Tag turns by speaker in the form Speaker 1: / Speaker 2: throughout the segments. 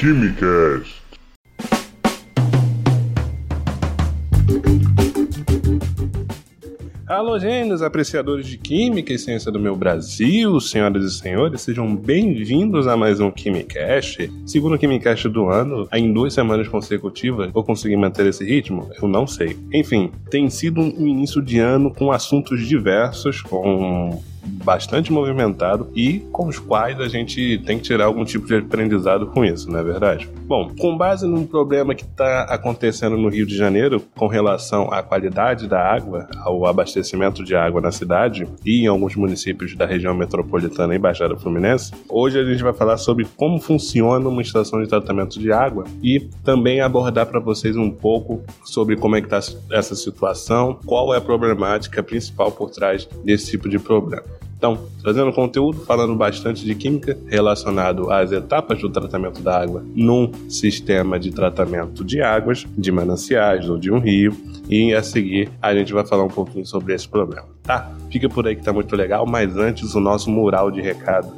Speaker 1: Quimicast.
Speaker 2: Alô, gênios, apreciadores de Química e Ciência do meu Brasil, senhoras e senhores, sejam bem-vindos a mais um Quimicast. Segundo Quimicast do ano, em duas semanas consecutivas, vou conseguir manter esse ritmo? Eu não sei. Enfim, tem sido um início de ano com assuntos diversos, com bastante movimentado e com os quais a gente tem que tirar algum tipo de aprendizado com isso, não é verdade? Bom, com base num problema que está acontecendo no Rio de Janeiro com relação à qualidade da água, ao abastecimento de água na cidade e em alguns municípios da região metropolitana e Baixada Fluminense, hoje a gente vai falar sobre como funciona uma estação de tratamento de água e também abordar para vocês um pouco sobre como é que está essa situação, qual é a problemática principal por trás desse tipo de problema. Então, trazendo conteúdo, falando bastante de química relacionado às etapas do tratamento da água num sistema de tratamento de águas, de mananciais ou de um rio. E a seguir a gente vai falar um pouquinho sobre esse problema, tá? Fica por aí que tá muito legal, mas antes o nosso mural de recados.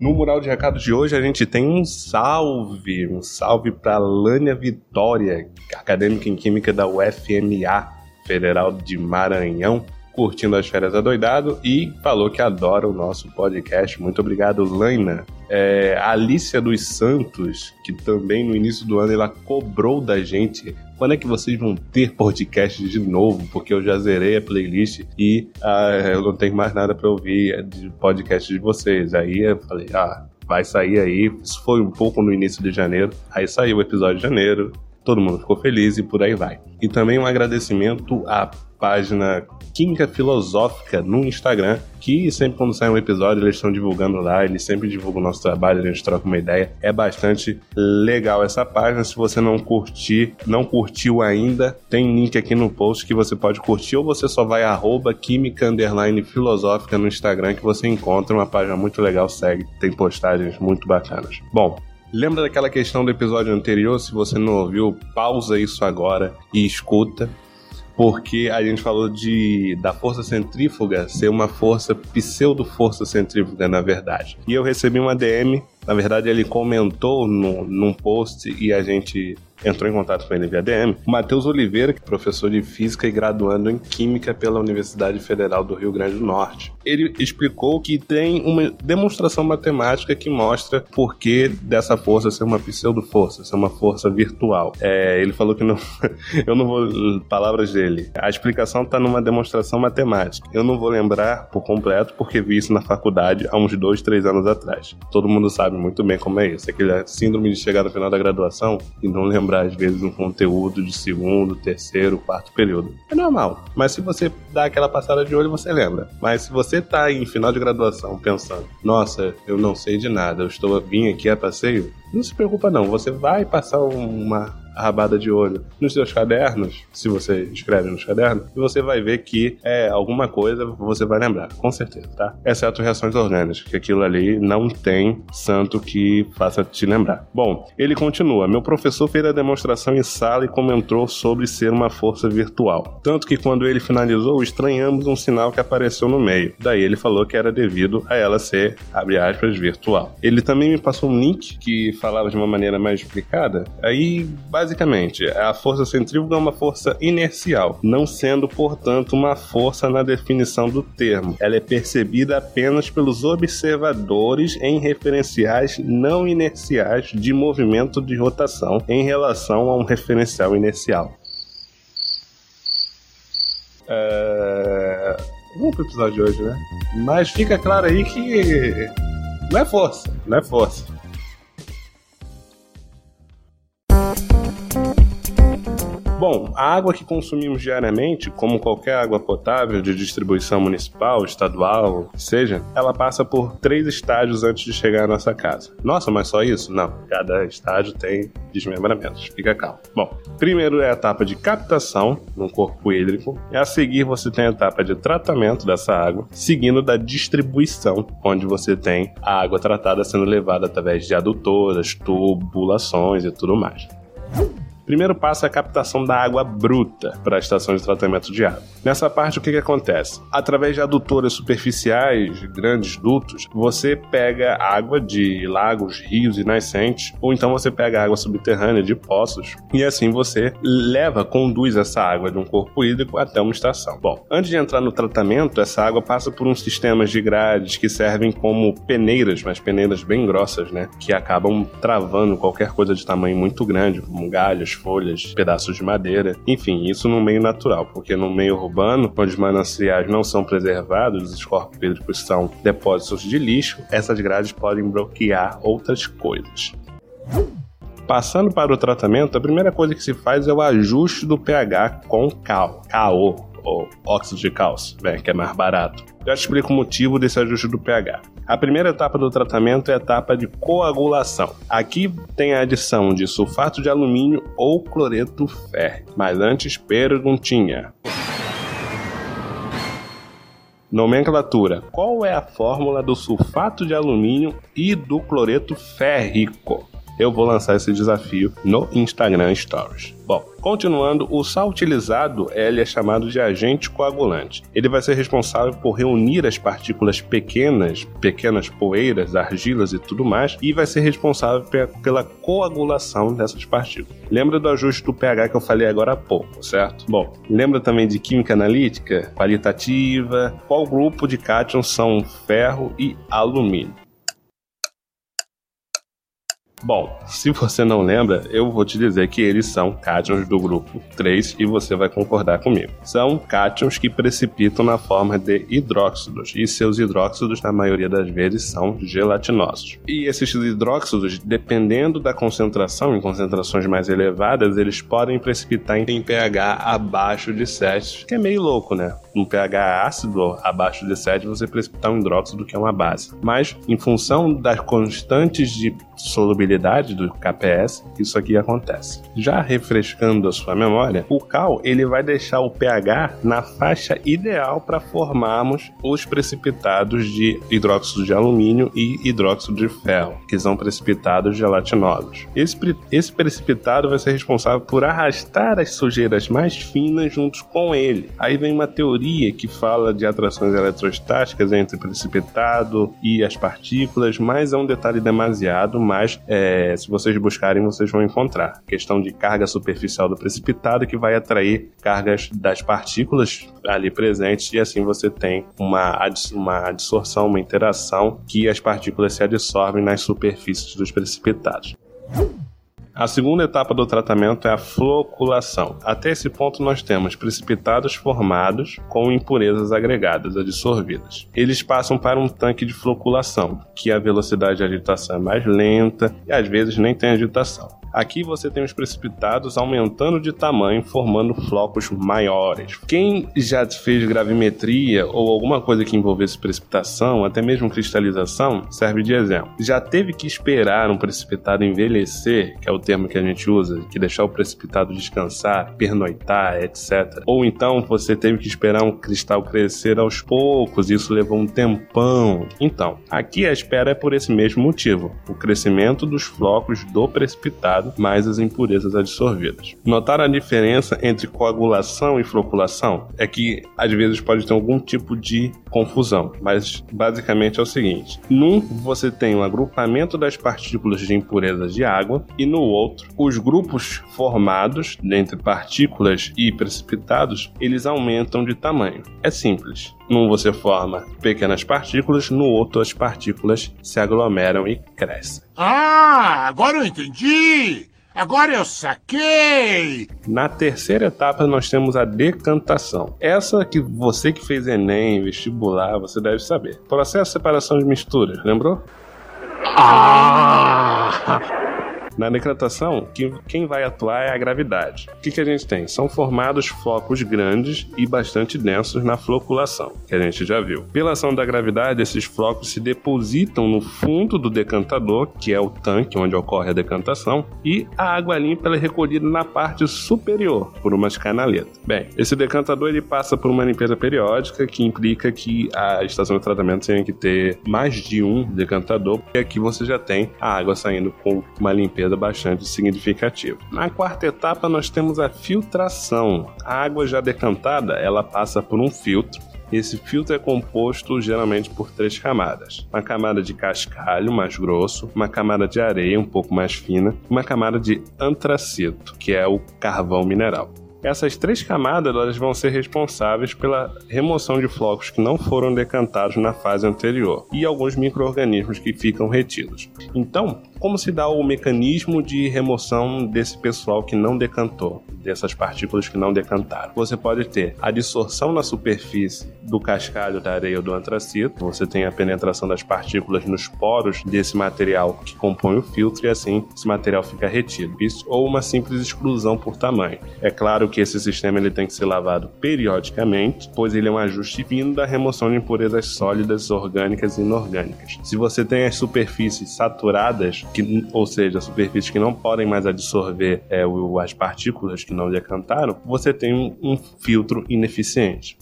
Speaker 2: No mural de recados de hoje a gente tem um salve, um salve para Lânia Vitória, acadêmica em Química da UFMA, Federal de Maranhão, curtindo as férias adoidado e falou que adora o nosso podcast. Muito obrigado, Lânia. É, a Alicia dos Santos, que também no início do ano ela cobrou da gente quando é que vocês vão ter podcast de novo? Porque eu já zerei a playlist e ah, eu não tenho mais nada para ouvir de podcast de vocês. Aí eu falei, ah, vai sair aí. Isso foi um pouco no início de janeiro. Aí saiu o episódio de janeiro. Todo mundo ficou feliz e por aí vai. E também um agradecimento à página Química Filosófica no Instagram, que sempre quando sai um episódio eles estão divulgando lá, eles sempre divulgam o nosso trabalho, a gente troca uma ideia. É bastante legal essa página. Se você não curtir, não curtiu ainda, tem link aqui no post que você pode curtir ou você só vai arroba química underline filosófica no Instagram que você encontra uma página muito legal, segue, tem postagens muito bacanas. Bom, Lembra daquela questão do episódio anterior? Se você não ouviu, pausa isso agora e escuta porque a gente falou de da força centrífuga ser uma força pseudo-força centrífuga, na verdade. E eu recebi uma DM, na verdade ele comentou no, num post e a gente entrou em contato com ele via DM, Matheus Oliveira, que é professor de física e graduando em química pela Universidade Federal do Rio Grande do Norte. Ele explicou que tem uma demonstração matemática que mostra por que dessa força ser uma pseudo-força, ser uma força virtual. É, ele falou que não. eu não vou. Palavras dele. A explicação está numa demonstração matemática. Eu não vou lembrar por completo porque vi isso na faculdade há uns dois, três anos atrás. Todo mundo sabe muito bem como é isso. Aquele síndrome de chegar no final da graduação e não lembrar, às vezes, um conteúdo de segundo, terceiro, quarto período. É normal. Mas se você dá aquela passada de olho, você lembra. Mas se você tá em final de graduação pensando, nossa, eu não sei de nada, eu estou vim aqui a passeio, não se preocupa não, você vai passar uma rabada de olho nos seus cadernos, se você escreve nos cadernos, você vai ver que é alguma coisa você vai lembrar, com certeza, tá? Exceto reações orgânicas, que aquilo ali não tem santo que faça te lembrar. Bom, ele continua. Meu professor fez a demonstração em sala e comentou sobre ser uma força virtual. Tanto que quando ele finalizou, estranhamos um sinal que apareceu no meio. Daí ele falou que era devido a ela ser, abre aspas, virtual. Ele também me passou um link que falava de uma maneira mais explicada. Aí, basicamente, Basicamente, a força centrífuga é uma força inercial, não sendo, portanto, uma força na definição do termo. Ela é percebida apenas pelos observadores em referenciais não inerciais de movimento de rotação em relação a um referencial inercial. É... Vamos pro episódio de hoje, né? Mas fica claro aí que não é força, não é força. Bom, a água que consumimos diariamente, como qualquer água potável de distribuição municipal, estadual, seja, ela passa por três estágios antes de chegar à nossa casa. Nossa, mas só isso? Não. Cada estágio tem desmembramentos. Fica calmo. Bom, primeiro é a etapa de captação no corpo hídrico. E a seguir você tem a etapa de tratamento dessa água, seguindo da distribuição, onde você tem a água tratada sendo levada através de adutoras, tubulações e tudo mais. Primeiro passo é a captação da água bruta para a estação de tratamento de água. Nessa parte, o que, que acontece? Através de adutoras superficiais, grandes dutos, você pega água de lagos, rios e nascentes, ou então você pega água subterrânea de poços, e assim você leva, conduz essa água de um corpo hídrico até uma estação. Bom, antes de entrar no tratamento, essa água passa por uns sistemas de grades que servem como peneiras, mas peneiras bem grossas, né? Que acabam travando qualquer coisa de tamanho muito grande, como galhos, folhas, pedaços de madeira. Enfim, isso no meio natural, porque no meio urbano, onde os mananciais não são preservados, os corpos hídricos são depósitos de lixo, essas grades podem bloquear outras coisas. Passando para o tratamento, a primeira coisa que se faz é o ajuste do pH com cal, KO, ou óxido de cálcio, bem, que é mais barato. Já explico o motivo desse ajuste do pH. A primeira etapa do tratamento é a etapa de coagulação. Aqui tem a adição de sulfato de alumínio ou cloreto férrico. Mas antes, perguntinha. Nomenclatura: Qual é a fórmula do sulfato de alumínio e do cloreto férrico? Eu vou lançar esse desafio no Instagram Stories. Bom, continuando, o sal utilizado ele é chamado de agente coagulante. Ele vai ser responsável por reunir as partículas pequenas, pequenas poeiras, argilas e tudo mais, e vai ser responsável pela coagulação dessas partículas. Lembra do ajuste do pH que eu falei agora há pouco, certo? Bom, lembra também de química analítica, qualitativa? Qual grupo de cátions são ferro e alumínio? Bom, se você não lembra, eu vou te dizer que eles são cátions do grupo 3 e você vai concordar comigo. São cátions que precipitam na forma de hidróxidos e seus hidróxidos, na maioria das vezes, são gelatinosos. E esses hidróxidos, dependendo da concentração, em concentrações mais elevadas, eles podem precipitar em pH abaixo de 7, que é meio louco, né? Um pH ácido abaixo de 7, você precipitar um hidróxido que é uma base. Mas, em função das constantes de solubilidade do KPS, isso aqui acontece. Já refrescando a sua memória, o cal ele vai deixar o pH na faixa ideal para formarmos os precipitados de hidróxido de alumínio e hidróxido de ferro, que são precipitados gelatinosos. Esse, esse precipitado vai ser responsável por arrastar as sujeiras mais finas juntos com ele. Aí vem uma teoria que fala de atrações eletrostáticas entre precipitado e as partículas, mas é um detalhe demasiado mas é, se vocês buscarem, vocês vão encontrar. Questão de carga superficial do precipitado que vai atrair cargas das partículas ali presentes e assim você tem uma, uma adsorção, uma interação que as partículas se adsorvem nas superfícies dos precipitados. A segunda etapa do tratamento é a floculação. Até esse ponto, nós temos precipitados formados com impurezas agregadas, adsorvidas. Eles passam para um tanque de floculação, que a velocidade de agitação é mais lenta e às vezes nem tem agitação. Aqui você tem os precipitados aumentando de tamanho, formando flocos maiores. Quem já fez gravimetria ou alguma coisa que envolvesse precipitação, até mesmo cristalização, serve de exemplo. Já teve que esperar um precipitado envelhecer, que é o termo que a gente usa, que deixar o precipitado descansar, pernoitar, etc. Ou então você teve que esperar um cristal crescer aos poucos, isso levou um tempão. Então, aqui a espera é por esse mesmo motivo: o crescimento dos flocos do precipitado mais as impurezas adsorvidas. Notar a diferença entre coagulação e floculação é que às vezes pode ter algum tipo de confusão, mas basicamente é o seguinte: num você tem um agrupamento das partículas de impurezas de água e no outro os grupos formados entre partículas e precipitados eles aumentam de tamanho. É simples. Num você forma pequenas partículas, no outro as partículas se aglomeram e crescem.
Speaker 1: Ah, agora eu entendi! Agora eu saquei!
Speaker 2: Na terceira etapa nós temos a decantação. Essa que você que fez Enem, vestibular, você deve saber. Processo de separação de misturas, lembrou?
Speaker 1: Ah!
Speaker 2: Na decretação, quem vai atuar é a gravidade. O que, que a gente tem? São formados focos grandes e bastante densos na floculação, que a gente já viu. Pela ação da gravidade, esses flocos se depositam no fundo do decantador, que é o tanque onde ocorre a decantação, e a água limpa é recolhida na parte superior por uma canaleta. Bem, esse decantador ele passa por uma limpeza periódica que implica que a estação de tratamento tenha que ter mais de um decantador, porque aqui você já tem a água saindo com uma limpeza perda bastante significativa. Na quarta etapa, nós temos a filtração. A água já decantada, ela passa por um filtro esse filtro é composto geralmente por três camadas: uma camada de cascalho mais grosso, uma camada de areia um pouco mais fina, e uma camada de antracito, que é o carvão mineral. Essas três camadas elas vão ser responsáveis pela remoção de flocos que não foram decantados na fase anterior e alguns micro-organismos que ficam retidos. Então, como se dá o mecanismo de remoção desse pessoal que não decantou, dessas partículas que não decantaram? Você pode ter a dissorção na superfície do cascalho, da areia ou do antracito, você tem a penetração das partículas nos poros desse material que compõe o filtro e assim esse material fica retido. Isso ou uma simples exclusão por tamanho. É claro que esse sistema ele tem que ser lavado periodicamente, pois ele é um ajuste fino da remoção de impurezas sólidas, orgânicas e inorgânicas. Se você tem as superfícies saturadas, que, ou seja, superfícies que não podem mais absorver é, as partículas que não decantaram, você tem um, um filtro ineficiente.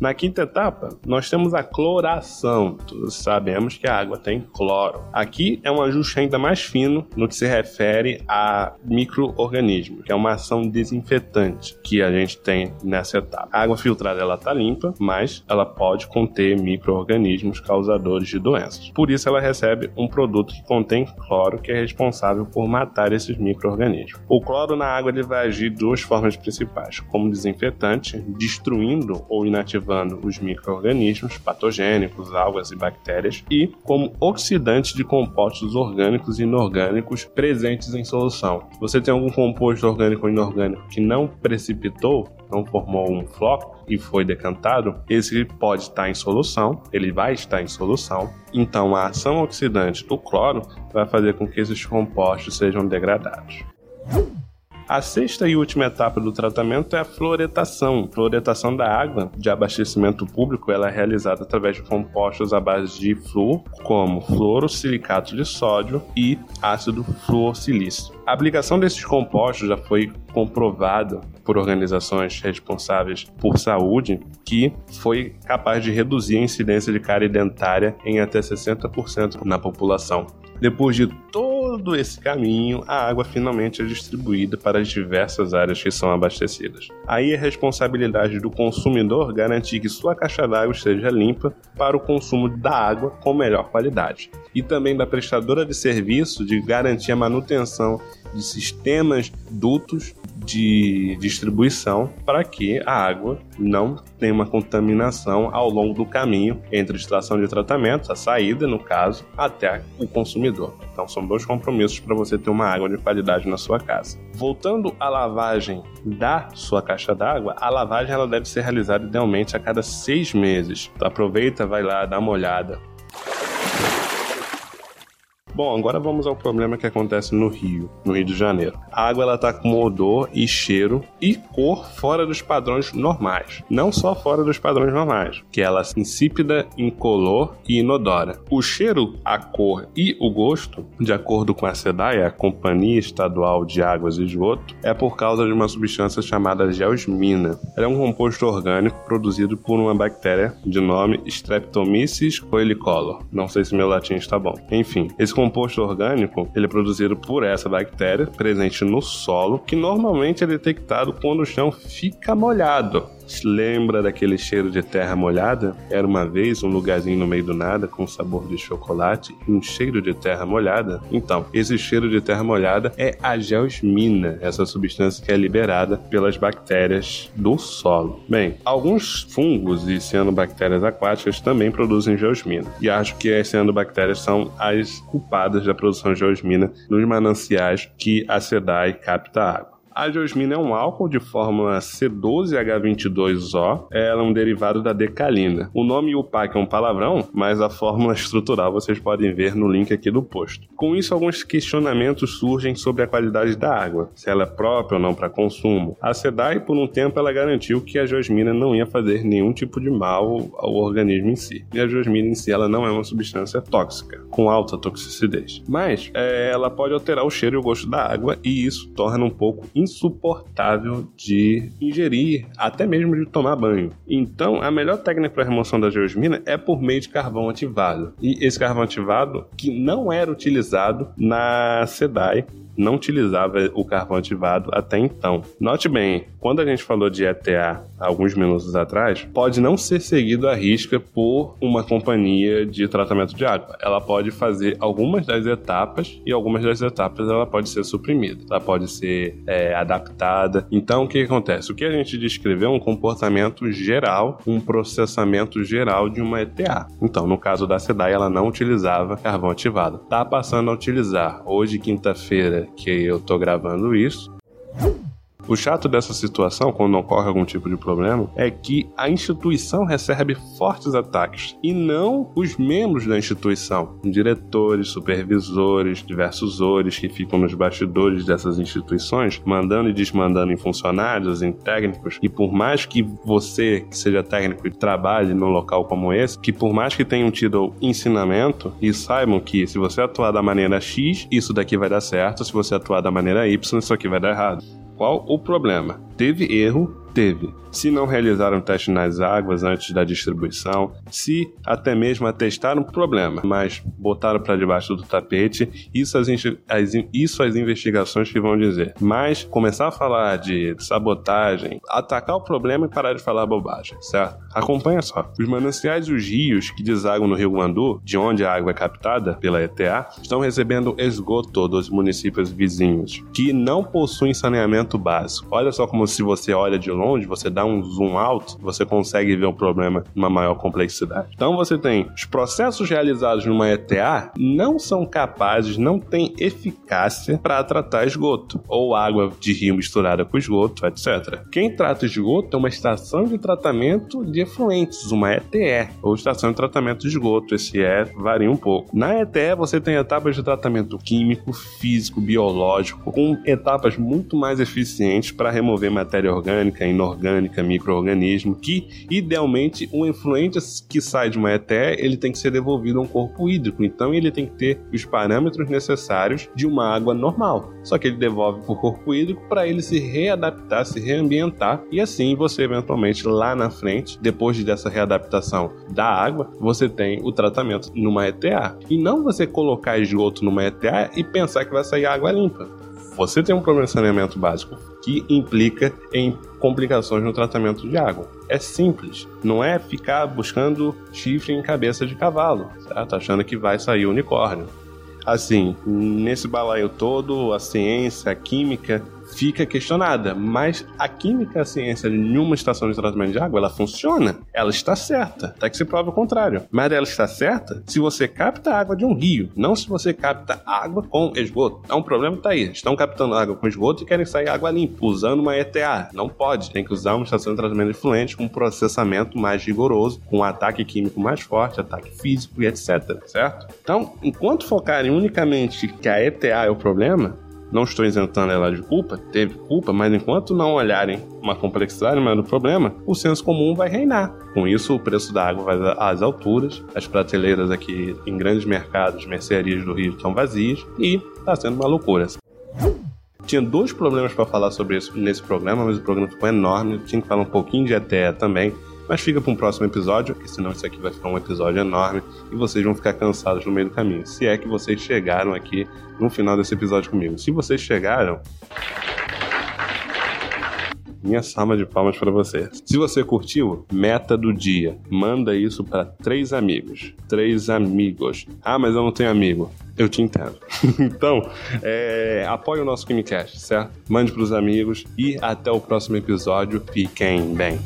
Speaker 2: Na quinta etapa, nós temos a cloração. Todos sabemos que a água tem cloro. Aqui é um ajuste ainda mais fino no que se refere a microorganismos, que é uma ação desinfetante que a gente tem nessa etapa. A água filtrada ela está limpa, mas ela pode conter microorganismos causadores de doenças. Por isso ela recebe um produto que contém cloro, que é responsável por matar esses microorganismos. O cloro na água ele vai agir de duas formas principais, como desinfetante, destruindo ou inativando os micro-organismos patogênicos, algas e bactérias, e como oxidante de compostos orgânicos e inorgânicos presentes em solução. Você tem algum composto orgânico ou inorgânico que não precipitou, não formou um floco e foi decantado, esse pode estar em solução, ele vai estar em solução. Então, a ação oxidante do cloro vai fazer com que esses compostos sejam degradados. A sexta e última etapa do tratamento é a fluoretação. A fluoretação da água de abastecimento público ela é realizada através de compostos à base de flúor, como fluoro, silicato de sódio e ácido fluorsilício. A aplicação desses compostos já foi comprovada por organizações responsáveis por saúde que foi capaz de reduzir a incidência de cárie dentária em até 60% na população. Depois de todo esse caminho, a água finalmente é distribuída para as diversas áreas que são abastecidas. Aí é responsabilidade do consumidor garantir que sua caixa d'água esteja limpa para o consumo da água com melhor qualidade. E também da prestadora de serviço de garantir a manutenção de sistemas dutos de distribuição para que a água não tenha uma contaminação ao longo do caminho entre a estação de tratamento, a saída, no caso, até o consumidor. Então são dois compromissos para você ter uma água de qualidade na sua casa. Voltando à lavagem da sua caixa d'água, a lavagem ela deve ser realizada idealmente a cada seis meses. Então, aproveita, vai lá, dá uma olhada Bom, agora vamos ao problema que acontece no Rio, no Rio de Janeiro. A água ela tá com odor e cheiro e cor fora dos padrões normais. Não só fora dos padrões normais, que ela é insípida, incolor e inodora. O cheiro, a cor e o gosto, de acordo com a SEDAI, a Companhia Estadual de Águas e Esgoto, é por causa de uma substância chamada geosmina. Ela é um composto orgânico produzido por uma bactéria de nome Streptomyces coelicolor. Não sei se meu latim está bom. Enfim, esse composto orgânico ele é produzido por essa bactéria presente no solo, que normalmente é detectado quando o chão fica molhado lembra daquele cheiro de terra molhada? Era uma vez um lugarzinho no meio do nada com sabor de chocolate e um cheiro de terra molhada? Então, esse cheiro de terra molhada é a geosmina, essa substância que é liberada pelas bactérias do solo. Bem, alguns fungos e cianobactérias aquáticas também produzem geosmina, e acho que as cianobactérias são as culpadas da produção de geosmina nos mananciais que a SEDAI capta água. A geosmina é um álcool de fórmula C12H22O. Ela é um derivado da decalina. O nome UPAC é um palavrão, mas a fórmula estrutural vocês podem ver no link aqui do post. Com isso, alguns questionamentos surgem sobre a qualidade da água, se ela é própria ou não para consumo. A SEDAI, por um tempo, ela garantiu que a geosmina não ia fazer nenhum tipo de mal ao organismo em si. E a geosmina em si ela não é uma substância tóxica, com alta toxicidade. Mas é, ela pode alterar o cheiro e o gosto da água, e isso torna um pouco insuportável de ingerir, até mesmo de tomar banho. Então, a melhor técnica para remoção da geosmina é por meio de carvão ativado. E esse carvão ativado, que não era utilizado na SEDAI, não utilizava o carvão ativado até então. Note bem, quando a gente falou de ETA alguns minutos atrás, pode não ser seguido à risca por uma companhia de tratamento de água. Ela pode fazer algumas das etapas e algumas das etapas ela pode ser suprimida, ela pode ser é, adaptada. Então, o que acontece? O que a gente descreveu é um comportamento geral, um processamento geral de uma ETA. Então, no caso da SEDAI, ela não utilizava carvão ativado. Tá passando a utilizar hoje, quinta-feira, que eu tô gravando isso. O chato dessa situação, quando ocorre algum tipo de problema, é que a instituição recebe fortes ataques e não os membros da instituição, diretores, supervisores, diversos ores que ficam nos bastidores dessas instituições, mandando e desmandando em funcionários, em técnicos, e por mais que você, que seja técnico e trabalhe num local como esse, que por mais que tenham tido ensinamento e saibam que se você atuar da maneira X, isso daqui vai dar certo, se você atuar da maneira Y, isso aqui vai dar errado. Qual o problema? Teve erro, teve. Se não realizaram teste nas águas antes da distribuição, se até mesmo atestaram problema, mas botaram para debaixo do tapete, isso as, as, isso as investigações que vão dizer. Mas começar a falar de sabotagem, atacar o problema e parar de falar bobagem, certo? Acompanha só. Os mananciais e os rios que desagam no Rio Guandu, de onde a água é captada pela ETA, estão recebendo esgoto dos municípios vizinhos, que não possuem saneamento básico. Olha só como se você olha de longe, você dá um zoom out, você consegue ver o problema numa maior complexidade. Então você tem os processos realizados numa ETA não são capazes, não têm eficácia para tratar esgoto ou água de rio misturada com esgoto, etc. Quem trata esgoto é uma estação de tratamento de efluentes, uma ETE, ou estação de tratamento de esgoto. Esse é varia um pouco. Na ETE você tem etapas de tratamento químico, físico, biológico, com etapas muito mais eficientes para remover matéria orgânica, inorgânica, microorganismo, que idealmente um efluente que sai de uma ETE, ele tem que ser devolvido a um corpo hídrico. Então ele tem que ter os parâmetros necessários de uma água normal. Só que ele devolve para o corpo hídrico para ele se readaptar, se reambientar e assim você eventualmente lá na frente, depois dessa readaptação da água, você tem o tratamento numa ETA. E não você colocar esgoto numa ETA e pensar que vai sair água limpa. Você tem um problema de saneamento básico que implica em complicações no tratamento de água. É simples, não é ficar buscando chifre em cabeça de cavalo, certo? Achando que vai sair unicórnio. Assim, nesse balaio todo, a ciência, a química fica questionada. Mas a química, a ciência de nenhuma estação de tratamento de água, ela funciona. Ela está certa. Até que se prova o contrário. Mas ela está certa se você capta água de um rio, não se você capta água com esgoto. É um problema que tá aí. Estão captando água com esgoto e querem sair água limpa, usando uma ETA. Não pode. Tem que usar uma estação de tratamento de fluente com um processamento mais rigoroso, com um ataque químico mais forte, ataque físico e etc. Certo? Então, enquanto focarem unicamente que a ETA é o problema, não estou isentando ela de culpa, teve culpa, mas enquanto não olharem uma complexidade maior do problema, o senso comum vai reinar. Com isso, o preço da água vai às alturas, as prateleiras aqui em grandes mercados, mercearias do Rio estão vazias e está sendo uma loucura. Tinha dois problemas para falar sobre isso nesse programa, mas o programa ficou enorme. Tinha que falar um pouquinho de ETE também. Mas fica para um próximo episódio, porque senão isso aqui vai ficar um episódio enorme e vocês vão ficar cansados no meio do caminho. Se é que vocês chegaram aqui no final desse episódio comigo. Se vocês chegaram, minha salva de palmas para você. Se você curtiu, meta do dia. Manda isso para três amigos. Três amigos. Ah, mas eu não tenho amigo. Eu te entendo. então, é, apoie o nosso KimiCast, certo? Mande para os amigos e até o próximo episódio. Fiquem bem.